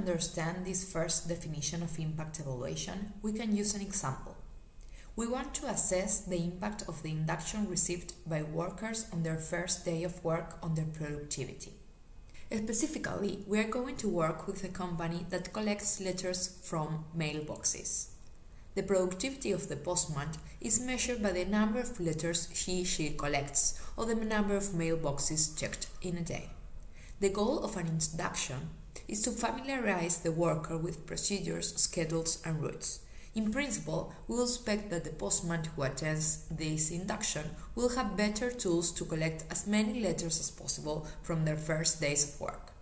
understand this first definition of impact evaluation, we can use an example. We want to assess the impact of the induction received by workers on their first day of work on their productivity. Specifically, we are going to work with a company that collects letters from mailboxes. The productivity of the postman is measured by the number of letters he she collects or the number of mailboxes checked in a day. The goal of an induction is to familiarize the worker with procedures, schedules, and routes. In principle, we will expect that the postman who attends this induction will have better tools to collect as many letters as possible from their first days of work.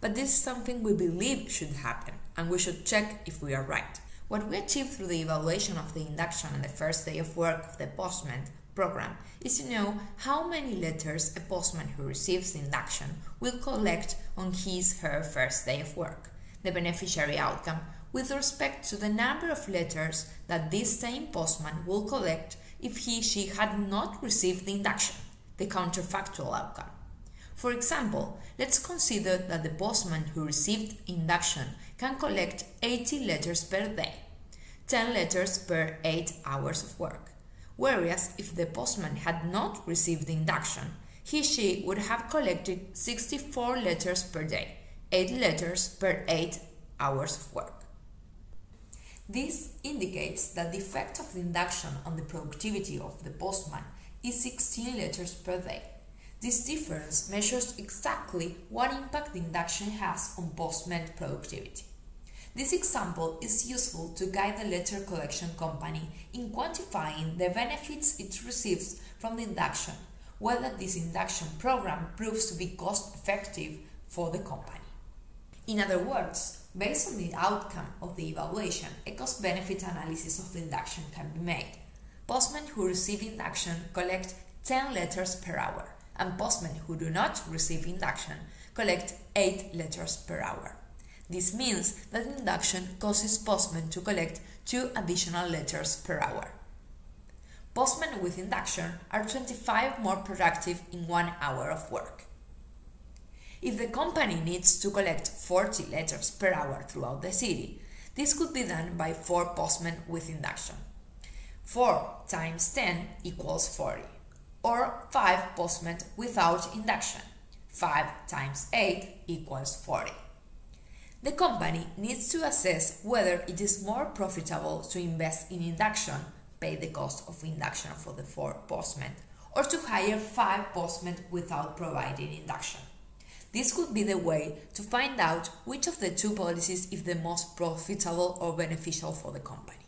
But this is something we believe should happen, and we should check if we are right. What we achieve through the evaluation of the induction on the first day of work of the postman program is to know how many letters a postman who receives induction will collect on his her first day of work. The beneficiary outcome with respect to the number of letters that this same postman will collect if he she had not received the induction, the counterfactual outcome. For example, let's consider that the postman who received induction can collect 80 letters per day, 10 letters per 8 hours of work. Whereas if the postman had not received the induction, he she would have collected 64 letters per day, 8 letters per 8 hours of work. This indicates that the effect of the induction on the productivity of the postman is 16 letters per day. This difference measures exactly what impact the induction has on postman productivity. This example is useful to guide the letter collection company in quantifying the benefits it receives from the induction, whether this induction program proves to be cost effective for the company. In other words, based on the outcome of the evaluation, a cost benefit analysis of the induction can be made. Postmen who receive induction collect 10 letters per hour, and postmen who do not receive induction collect 8 letters per hour. This means that induction causes postmen to collect 2 additional letters per hour. Postmen with induction are 25 more productive in 1 hour of work. If the company needs to collect 40 letters per hour throughout the city, this could be done by 4 postmen with induction. 4 times 10 equals 40, or 5 postmen without induction. 5 times 8 equals 40. The company needs to assess whether it is more profitable to invest in induction, pay the cost of induction for the 4 postmen, or to hire 5 postmen without providing induction. This could be the way to find out which of the two policies is the most profitable or beneficial for the company.